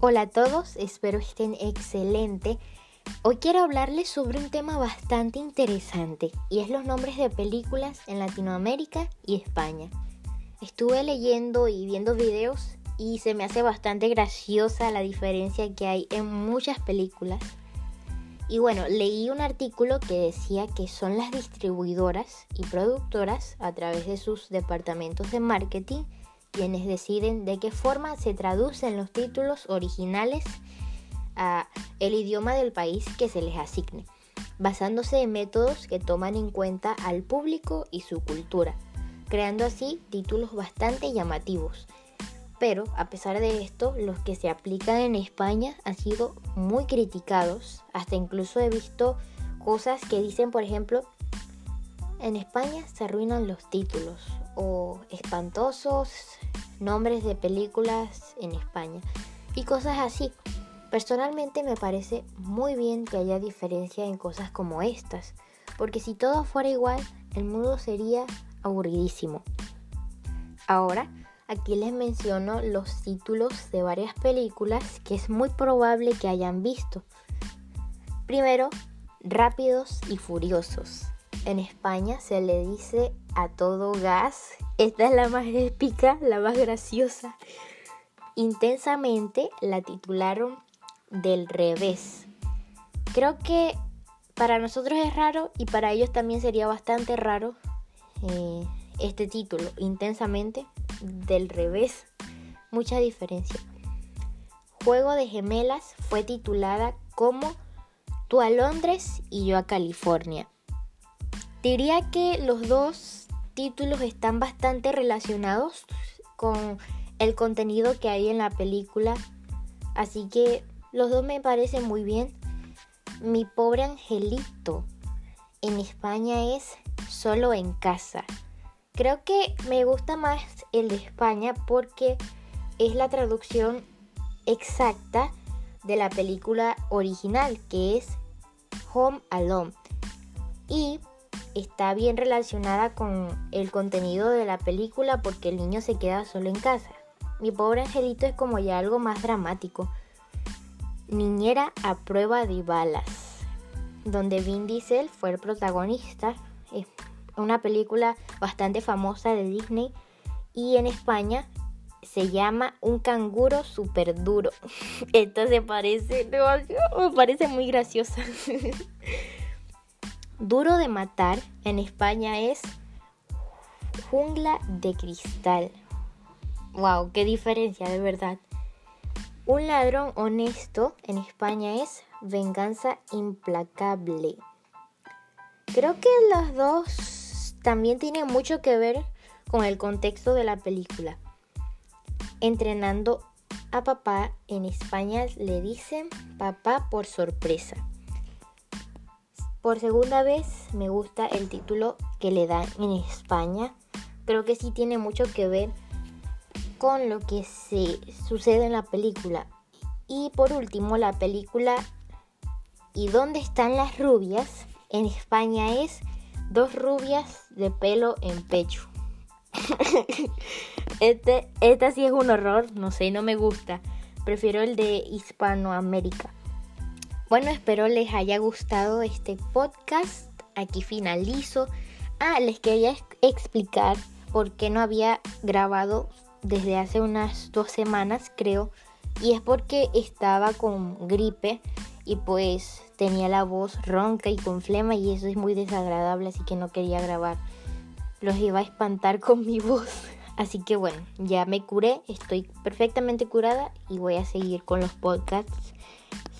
Hola a todos, espero estén excelente. Hoy quiero hablarles sobre un tema bastante interesante y es los nombres de películas en Latinoamérica y España. Estuve leyendo y viendo videos y se me hace bastante graciosa la diferencia que hay en muchas películas. Y bueno, leí un artículo que decía que son las distribuidoras y productoras a través de sus departamentos de marketing quienes deciden de qué forma se traducen los títulos originales a el idioma del país que se les asigne, basándose en métodos que toman en cuenta al público y su cultura, creando así títulos bastante llamativos. Pero a pesar de esto, los que se aplican en España han sido muy criticados, hasta incluso he visto cosas que dicen, por ejemplo, en España se arruinan los títulos o espantosos nombres de películas en España y cosas así. Personalmente me parece muy bien que haya diferencia en cosas como estas, porque si todo fuera igual, el mundo sería aburridísimo. Ahora, aquí les menciono los títulos de varias películas que es muy probable que hayan visto. Primero, Rápidos y Furiosos. En España se le dice a todo gas. Esta es la más épica, la más graciosa. Intensamente la titularon del revés. Creo que para nosotros es raro y para ellos también sería bastante raro eh, este título, intensamente del revés. Mucha diferencia. Juego de Gemelas fue titulada como Tú a Londres y yo a California. Diría que los dos títulos están bastante relacionados con el contenido que hay en la película, así que los dos me parecen muy bien. Mi pobre angelito en España es solo en casa. Creo que me gusta más el de España porque es la traducción exacta de la película original que es Home Alone. Y está bien relacionada con el contenido de la película porque el niño se queda solo en casa. Mi pobre angelito es como ya algo más dramático. Niñera a prueba de balas, donde Vin Diesel fue el protagonista. Es una película bastante famosa de Disney y en España se llama Un canguro super duro. Esto se parece, me parece muy graciosa. Duro de matar en España es jungla de cristal. Wow, qué diferencia de verdad. Un ladrón honesto en España es venganza implacable. Creo que los dos también tienen mucho que ver con el contexto de la película. Entrenando a papá en España le dicen papá por sorpresa. Por segunda vez me gusta el título que le dan en España. Creo que sí tiene mucho que ver con lo que se sucede en la película. Y por último, la película ¿Y dónde están las rubias? En España es dos rubias de pelo en pecho. este, esta sí es un horror, no sé, no me gusta. Prefiero el de Hispanoamérica. Bueno, espero les haya gustado este podcast. Aquí finalizo. Ah, les quería explicar por qué no había grabado desde hace unas dos semanas, creo. Y es porque estaba con gripe y pues tenía la voz ronca y con flema y eso es muy desagradable, así que no quería grabar. Los iba a espantar con mi voz. Así que bueno, ya me curé, estoy perfectamente curada y voy a seguir con los podcasts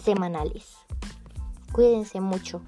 semanales. Cuídense mucho.